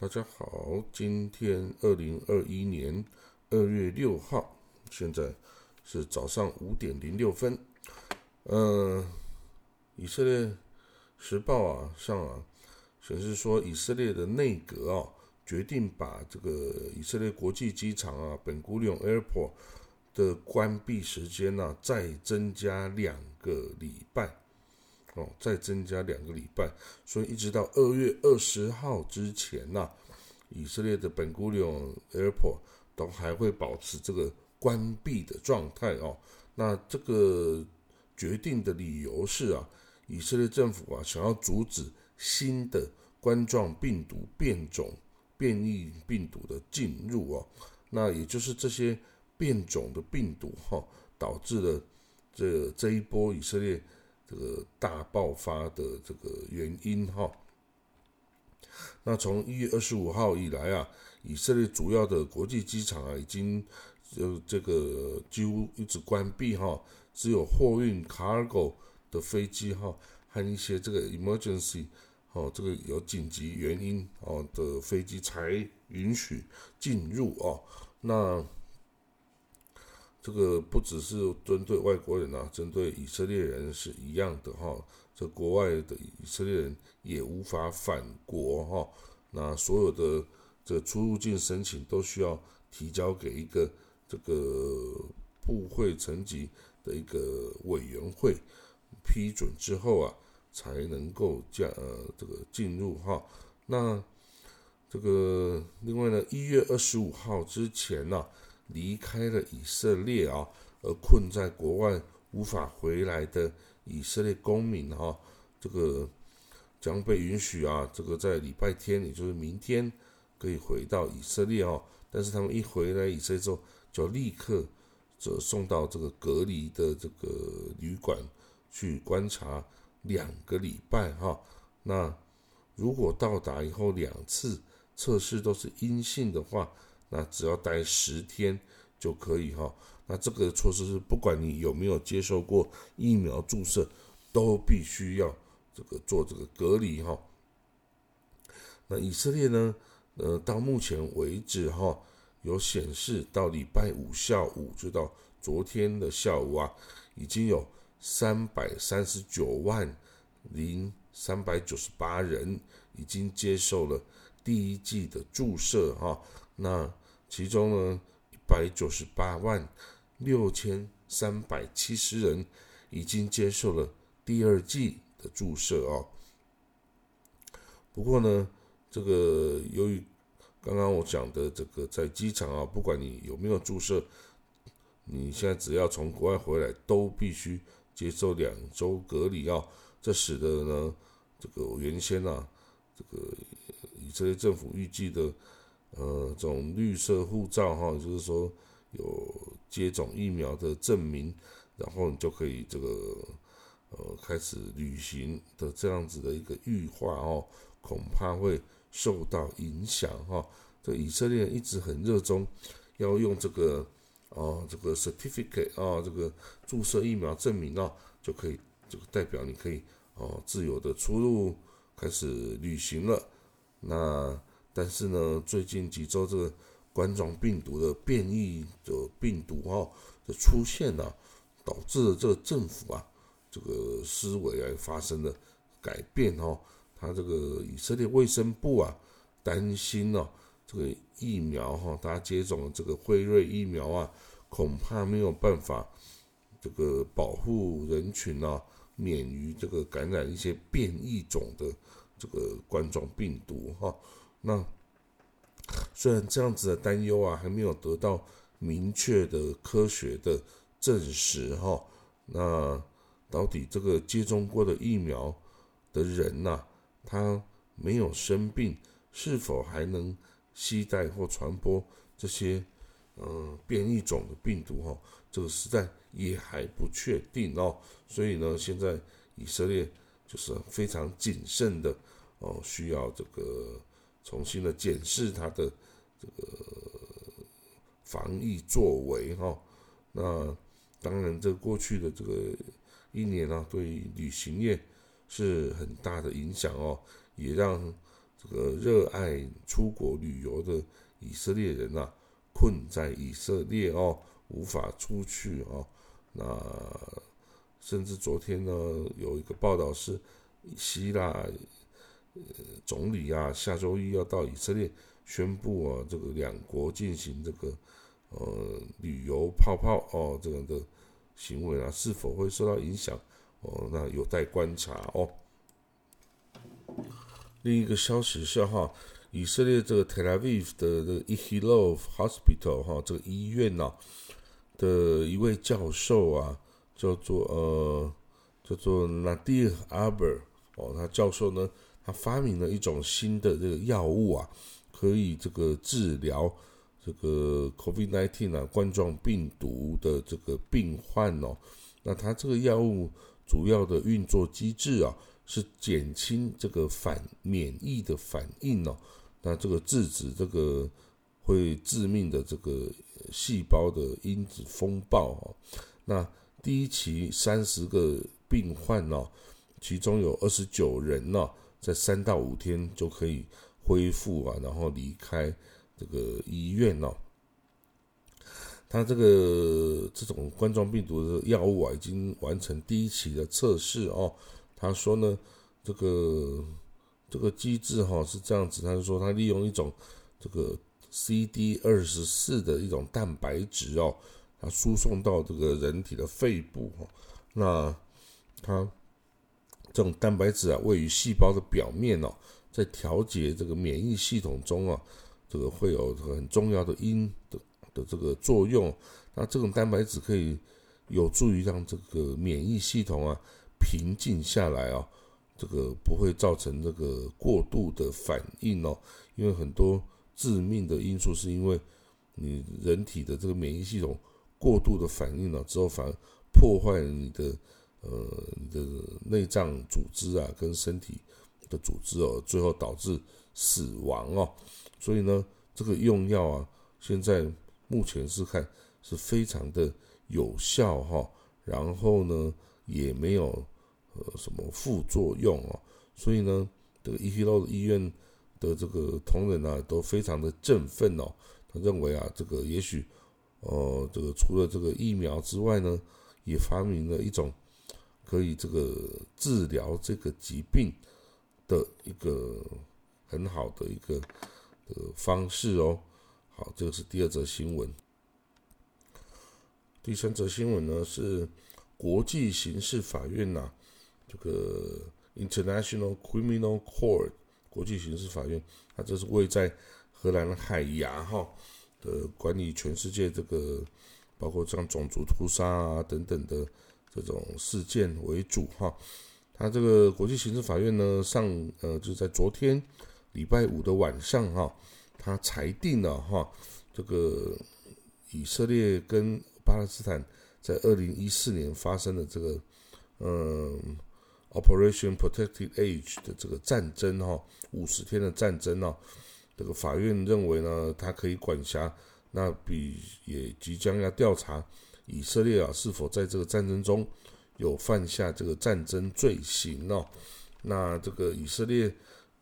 大家好，今天二零二一年二月六号，现在是早上五点零六分。呃，以色列时报啊上啊显示说，以色列的内阁啊决定把这个以色列国际机场啊本古里 Airport 的关闭时间呢再增加两个礼拜。哦，再增加两个礼拜，所以一直到二月二十号之前呐，以色列的本古里昂 Airport 都还会保持这个关闭的状态哦。那这个决定的理由是啊，以色列政府啊想要阻止新的冠状病毒变种变异病毒的进入哦。那也就是这些变种的病毒哈，导致了这这一波以色列。这个大爆发的这个原因哈，那从一月二十五号以来啊，以色列主要的国际机场啊，已经就这个几乎一直关闭哈，只有货运 cargo 的飞机哈，和一些这个 emergency 哦，这个有紧急原因哦的飞机才允许进入哦，那。这个不只是针对外国人啊，针对以色列人是一样的哈。这国外的以色列人也无法返国哈。那所有的这出入境申请都需要提交给一个这个部会层级的一个委员会批准之后啊，才能够加呃这个进入哈。那这个另外呢，一月二十五号之前呢。离开了以色列啊，而困在国外无法回来的以色列公民哈，这个将被允许啊，这个在礼拜天，也就是明天可以回到以色列哦。但是他们一回来以色列之后，就立刻就送到这个隔离的这个旅馆去观察两个礼拜哈。那如果到达以后两次测试都是阴性的话，那只要待十天就可以哈。那这个措施是不管你有没有接受过疫苗注射，都必须要这个做这个隔离哈。那以色列呢？呃，到目前为止哈，有显示到礼拜五下午，就到昨天的下午啊，已经有三百三十九万零三百九十八人已经接受了第一剂的注射哈。那其中呢，一百九十八万六千三百七十人已经接受了第二剂的注射哦。不过呢，这个由于刚刚我讲的这个在机场啊，不管你有没有注射，你现在只要从国外回来，都必须接受两周隔离啊。这使得呢，这个原先啊，这个以色列政府预计的。呃，这种绿色护照哈，就是说有接种疫苗的证明，然后你就可以这个呃开始旅行的这样子的一个预化哦，恐怕会受到影响哈。这以色列一直很热衷要用这个哦这个 certificate 啊，这个注射疫苗证明啊，就可以这个代表你可以哦自由的出入开始旅行了。那但是呢，最近几周这个冠状病毒的变异的病毒哈的出现呢，导致了这个政府啊这个思维啊发生了改变哈。他这个以色列卫生部啊担心呢，这个疫苗哈，大家接种了这个辉瑞疫苗啊，恐怕没有办法这个保护人群啊免于这个感染一些变异种的这个冠状病毒哈。那虽然这样子的担忧啊还没有得到明确的科学的证实哈，那到底这个接种过的疫苗的人呐，他没有生病，是否还能携带或传播这些嗯变异种的病毒哈？这个实在也还不确定哦。所以呢，现在以色列就是非常谨慎的哦，需要这个。重新的检视他的这个防疫作为哈，那当然这过去的这个一年啊，对旅行业是很大的影响哦，也让这个热爱出国旅游的以色列人啊，困在以色列哦，无法出去哦。那甚至昨天呢，有一个报道是希腊呃总理啊，下周一要到以色列宣布啊，这个两国进行这个呃旅游泡泡哦这样的行为啊，是否会受到影响哦？那有待观察哦。另一个消息是哈，以色列这个 Tel Aviv 的这个 Ichilov Hospital 哈，这个医院呐的一位教授啊，叫做呃叫做 Nadir Aber 哦，他教授呢，他发明了一种新的这个药物啊，可以这个治疗这个 COVID-19 啊冠状病毒的这个病患哦。那他这个药物主要的运作机制啊。是减轻这个反免疫的反应哦，那这个制止这个会致命的这个细胞的因子风暴哦。那第一期三十个病患哦，其中有二十九人呢，在三到五天就可以恢复啊，然后离开这个医院哦。他这个这种冠状病毒的药物啊，已经完成第一期的测试哦。他说呢，这个这个机制哈是这样子，他就说他利用一种这个 CD 二十四的一种蛋白质哦，它输送到这个人体的肺部哦，那它这种蛋白质啊位于细胞的表面哦，在调节这个免疫系统中啊，这个会有很重要的因的的这个作用，那这种蛋白质可以有助于让这个免疫系统啊。平静下来哦，这个不会造成这个过度的反应哦，因为很多致命的因素是因为你人体的这个免疫系统过度的反应了之后，反而破坏你的呃你的内脏组织啊跟身体的组织哦，最后导致死亡哦。所以呢，这个用药啊，现在目前是看是非常的有效哈，然后呢。也没有呃什么副作用哦，所以呢，这个伊希洛医院的这个同仁啊都非常的振奋哦，他认为啊，这个也许呃这个除了这个疫苗之外呢，也发明了一种可以这个治疗这个疾病的一个很好的一个呃方式哦。好，这个是第二则新闻。第三则新闻呢是。国际刑事法院呐，这个 International Criminal Court 国际刑事法院，它这是位在荷兰海牙哈的管理全世界这个包括像种族屠杀啊等等的这种事件为主哈。他这个国际刑事法院呢，上呃就在昨天礼拜五的晚上哈，他裁定了哈，这个以色列跟巴勒斯坦。在二零一四年发生的这个，嗯，Operation Protected Age 的这个战争哈，五十天的战争哦，这个法院认为呢，它可以管辖，那比也即将要调查以色列啊是否在这个战争中有犯下这个战争罪行哦，那这个以色列，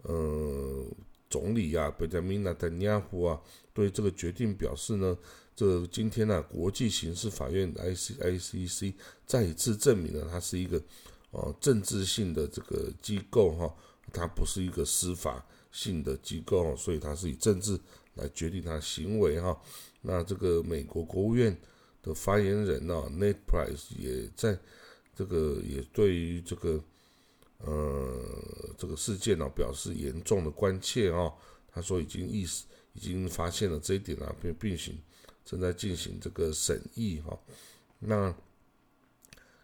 嗯，总理啊，贝加米纳坦尼亚胡啊，对这个决定表示呢。这今天呢，国际刑事法院 I C I C C 再一次证明了它是一个哦政治性的这个机构哈，它不是一个司法性的机构，所以它是以政治来决定它行为哈。那这个美国国务院的发言人呢，Ned Price 也在这个也对于这个呃这个事件呢表示严重的关切啊。他说已经意识已经发现了这一点啊，并并行。正在进行这个审议哈，那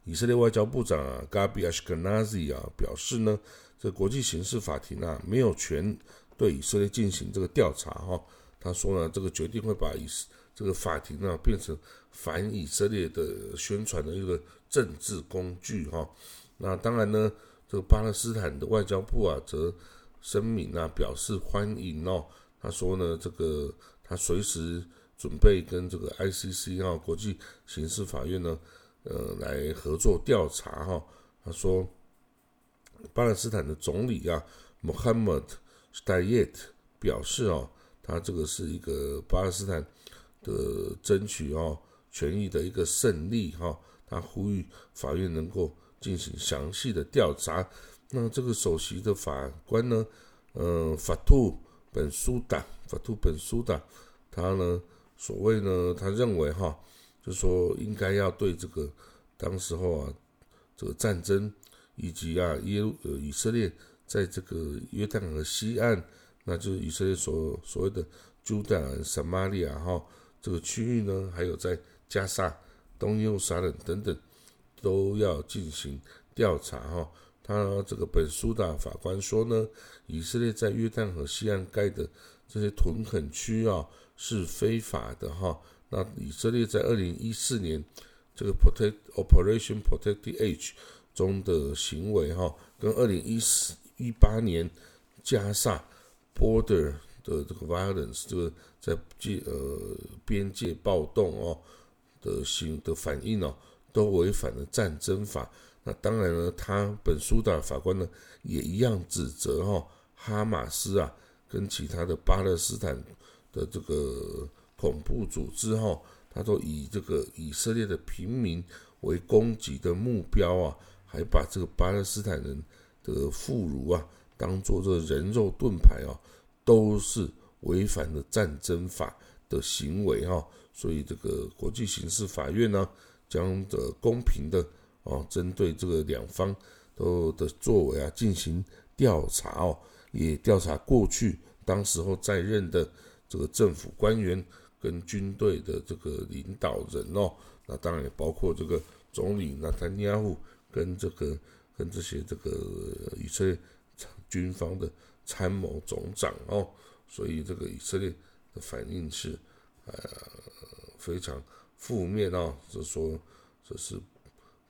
以色列外交部长啊，Gabi Ashkenazi 啊表示呢，这国际刑事法庭啊没有权对以色列进行这个调查哈。他说呢，这个决定会把以色这个法庭呢变成反以色列的宣传的一个政治工具哈。那当然呢，这个巴勒斯坦的外交部啊则声明啊表示欢迎哦。他说呢，这个他随时。准备跟这个 ICC 哈国际刑事法院呢，呃，来合作调查哈。他说，巴勒斯坦的总理啊，Mohammed s t a y e t 表示哦，他这个是一个巴勒斯坦的争取哦权益的一个胜利哈。他呼吁法院能够进行详细的调查。那这个首席的法官呢，嗯，法图本苏达，法图本苏达，他呢，所谓呢，他认为哈，就说应该要对这个当时候啊，这个战争以及啊耶呃以色列在这个约旦河西岸，那就是以色列所所谓的朱旦、撒玛利亚哈这个区域呢，还有在加沙。东耶路撒冷等等都要进行调查哈。他这个本书的法官说呢，以色列在约旦河西岸盖的这些屯垦区啊是非法的哈。那以色列在二零一四年这个 Protect Operation Protect the Age 中的行为哈，跟二零一四一八年加沙 Border 的这个 Violence 这个在界呃边界暴动哦。的行的反应哦，都违反了战争法。那当然呢，他本书的法官呢，也一样指责哈哈马斯啊，跟其他的巴勒斯坦的这个恐怖组织哈，他都以这个以色列的平民为攻击的目标啊，还把这个巴勒斯坦人的妇孺啊，当做这人肉盾牌啊，都是违反了战争法的行为哈。所以，这个国际刑事法院呢，将的公平的哦，针对这个两方都的作为啊，进行调查哦，也调查过去当时候在任的这个政府官员跟军队的这个领导人哦，那当然也包括这个总理纳坦尼亚胡跟这个跟这些这个以色列军方的参谋总长哦，所以这个以色列的反应是呃。非常负面哦，就说这是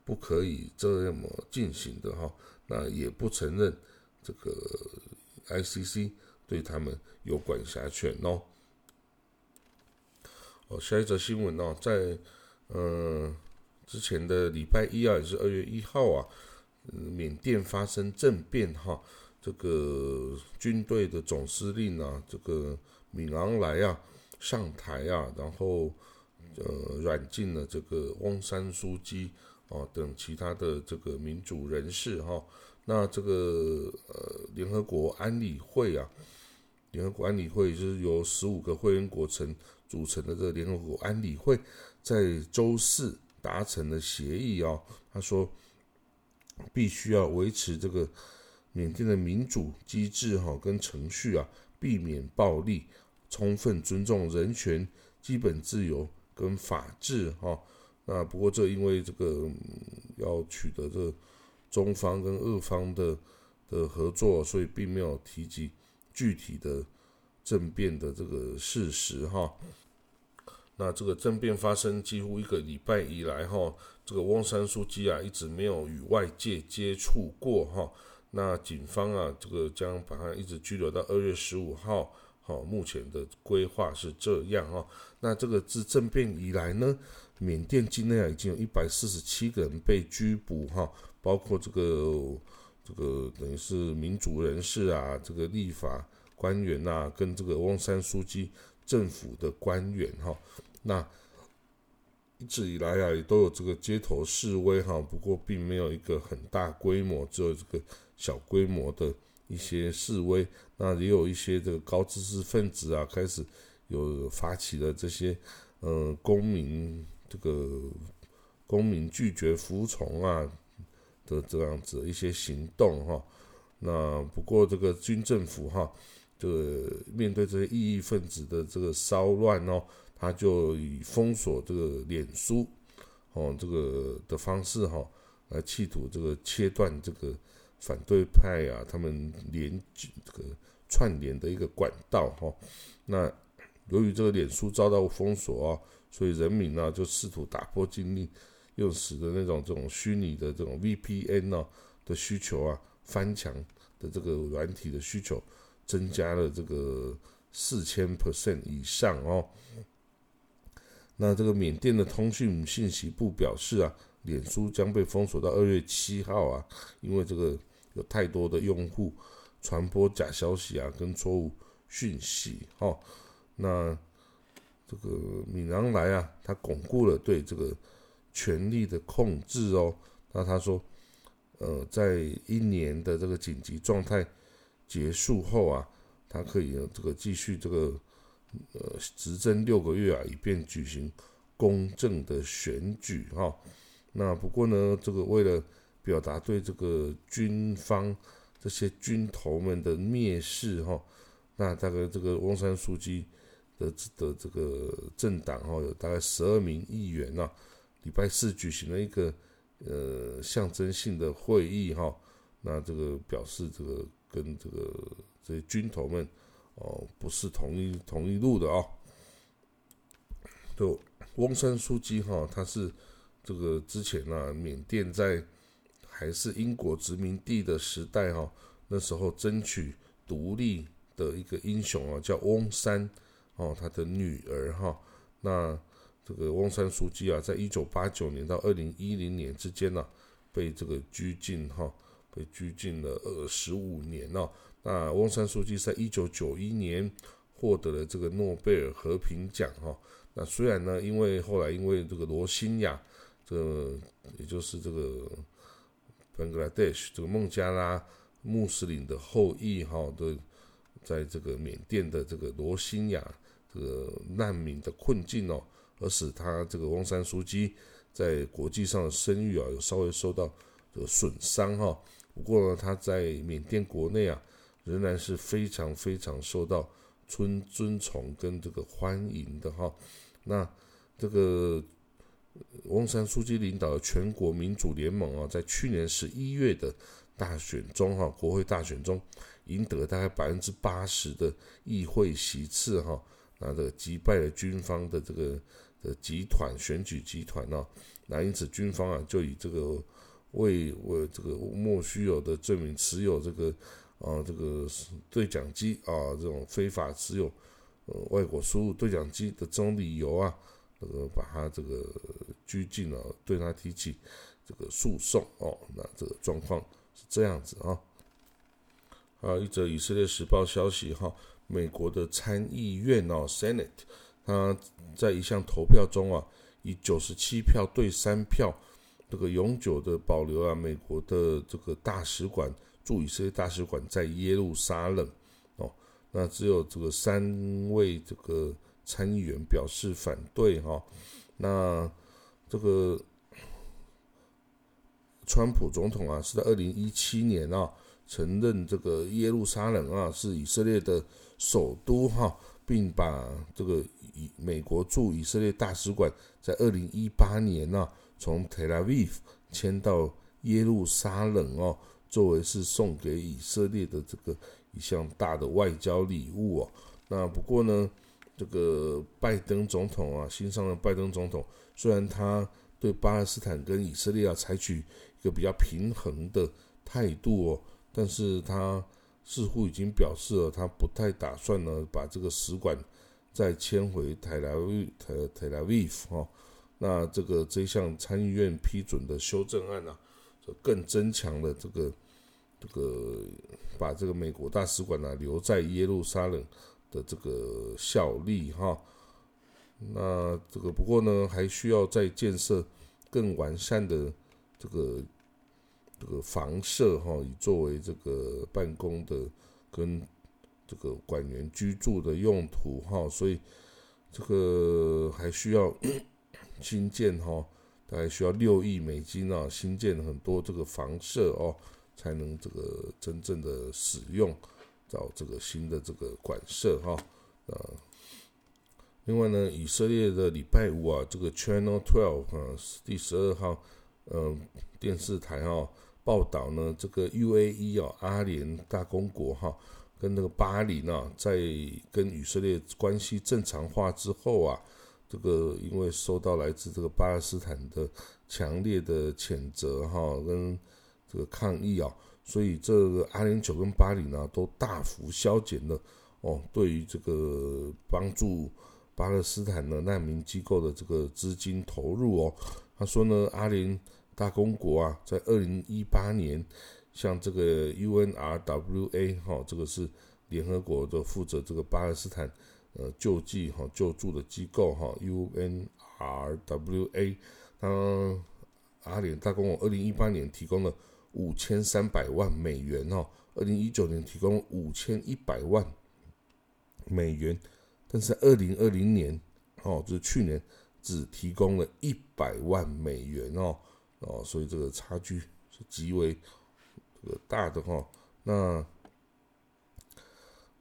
不可以这么进行的哈，那也不承认这个 ICC 对他们有管辖权哦。哦，下一则新闻哦，在嗯之前的礼拜一啊，也是二月一号啊，缅甸发生政变哈，这个军队的总司令啊，这个敏昂莱啊上台啊，然后。呃，软禁了这个翁山书记啊等其他的这个民主人士哈。那这个呃，联合国安理会啊，联合国安理会就是由十五个会员国成组成的这个联合国安理会，在周四达成了协议啊。他说，必须要维持这个缅甸的民主机制哈跟程序啊，避免暴力，充分尊重人权、基本自由。跟法治哈，那不过这因为这个要取得这中方跟俄方的的合作，所以并没有提及具体的政变的这个事实哈。那这个政变发生几乎一个礼拜以来哈，这个翁山书记啊一直没有与外界接触过哈。那警方啊这个将把他一直拘留到二月十五号。好，目前的规划是这样哈。那这个自政变以来呢，缅甸境内啊已经有一百四十七个人被拘捕哈，包括这个这个等于是民主人士啊，这个立法官员呐，跟这个翁山书记政府的官员哈。那一直以来啊，也都有这个街头示威哈，不过并没有一个很大规模，只有这个小规模的。一些示威，那也有一些这个高知识分子啊，开始有发起了这些，呃，公民这个公民拒绝服从啊的这样子一些行动哈。那不过这个军政府哈，这个面对这些异议分子的这个骚乱哦，他就以封锁这个脸书哦这个的方式哈，来企图这个切断这个。反对派啊，他们连这个串联的一个管道哈。那由于这个脸书遭到封锁啊，所以人民呢就试图打破禁令，又使得那种这种虚拟的这种 VPN 呢的需求啊，翻墙的这个软体的需求增加了这个四千 percent 以上哦。那这个缅甸的通讯信息部表示啊，脸书将被封锁到二月七号啊，因为这个。有太多的用户传播假消息啊，跟错误讯息。哦，那这个敏昂莱啊，他巩固了对这个权力的控制哦。那他说，呃，在一年的这个紧急状态结束后啊，他可以这个继续这个呃执政六个月啊，以便举行公正的选举。哈，那不过呢，这个为了表达对这个军方这些军头们的蔑视，哈，那大概这个翁山书记的的这个政党，哈，有大概十二名议员呐，礼拜四举行了一个呃象征性的会议，哈，那这个表示这个跟这个这些军头们哦不是同一同一路的啊，就翁山书记哈，他是这个之前啊缅甸在还是英国殖民地的时代哈，那时候争取独立的一个英雄啊，叫翁山哦，他的女儿哈。那这个翁山书记啊，在一九八九年到二零一零年之间呢，被这个拘禁哈，被拘禁了二十五年哦。那翁山书记在一九九一年获得了这个诺贝尔和平奖哈。那虽然呢，因为后来因为这个罗兴亚，这也就是这个。Bangladesh 这个孟加拉穆斯林的后裔哈，的在这个缅甸的这个罗兴亚这个难民的困境哦，而使他这个翁山书记在国际上的声誉啊，有稍微受到这个损伤哈。不过呢，他在缅甸国内啊，仍然是非常非常受到尊尊崇跟这个欢迎的哈。那这个。翁山书记领导的全国民主联盟啊，在去年十一月的大选中，哈，国会大选中赢得大概百分之八十的议会席次，哈，那这个击败了军方的这个的集团选举集团呢，那因此军方啊，就以这个为为这个莫须有的罪名持有这个啊这个对讲机啊这种非法持有呃外国输入对讲机的这种理由啊。这个把他这个拘禁了，对他提起这个诉讼哦，那这个状况是这样子啊。啊一则以色列时报消息哈，美国的参议院哦，Senate，他在一项投票中啊，以九十七票对三票，这个永久的保留啊，美国的这个大使馆驻以色列大使馆在耶路撒冷哦，那只有这个三位这个。参议员表示反对哈，那这个川普总统啊是在二零一七年啊承认这个耶路撒冷啊是以色列的首都哈，并把这个以美国驻以色列大使馆在二零一八年呢从 Tel Aviv 迁到耶路撒冷哦，作为是送给以色列的这个一项大的外交礼物哦。那不过呢。这个拜登总统啊，新上任拜登总统，虽然他对巴勒斯坦跟以色列啊采取一个比较平衡的态度哦，但是他似乎已经表示了，他不太打算呢把这个使馆再迁回台拉维台台拉维夫哈。那这个这项参议院批准的修正案呢，就更增强了这个这个把这个美国大使馆呢留在耶路撒冷。的这个效力哈，那这个不过呢，还需要再建设更完善的这个这个房舍哈，以作为这个办公的跟这个馆员居住的用途哈，所以这个还需要新建哈，大概需要六亿美金啊，新建很多这个房舍哦，才能这个真正的使用。到这个新的这个馆舍哈，呃，另外呢，以色列的礼拜五啊，这个 Channel Twelve 啊，第十二号嗯电视台哈报道呢，这个 UAE 啊，阿联大公国哈，跟那个巴林啊，在跟以色列关系正常化之后啊，这个因为受到来自这个巴勒斯坦的强烈的谴责哈，跟这个抗议啊。所以这个阿联酋跟巴黎呢，都大幅削减了哦，对于这个帮助巴勒斯坦的难民机构的这个资金投入哦。他说呢，阿联大公国啊，在二零一八年像这个 UNRWA 哈，这个是联合国的负责这个巴勒斯坦呃救济哈救助的机构哈，UNRWA，它阿联大公二零一八年提供了五千三百万美元哦，二零一九年提供五千一百万美元，但是二零二零年哦，就是去年只提供了一百万美元哦哦，所以这个差距是极为。这个大的哈，那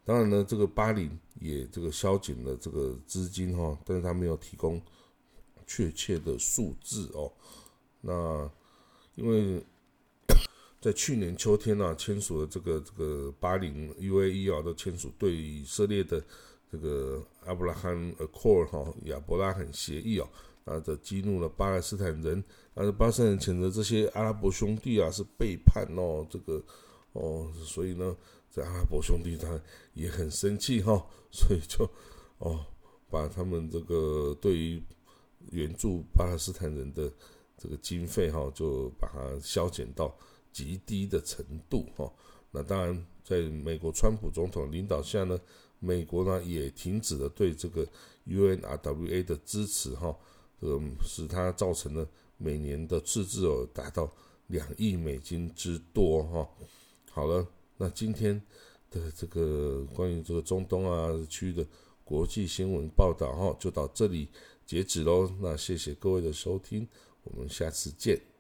当然呢，这个巴林也这个削减了这个资金哈，但是他没有提供确切的数字哦。那因为 在去年秋天呢，签署了这个这个巴林 UAE 啊的签署对以色列的这个阿布拉罕 Accord 哈亚伯拉罕协议哦。啊，这激怒了巴勒斯坦人，啊，巴勒斯坦人谴责这些阿拉伯兄弟啊是背叛哦，这个哦，所以呢，这阿拉伯兄弟他也很生气哈，所以就哦，把他们这个对于援助巴勒斯坦人的这个经费哈，就把它削减到极低的程度哈。那当然，在美国川普总统领导下呢，美国呢也停止了对这个 UNRWA 的支持哈。呃，使它造成了每年的赤字哦达到两亿美金之多哈。好了，那今天的这个关于这个中东啊区域的国际新闻报道哈，就到这里截止喽。那谢谢各位的收听，我们下次见。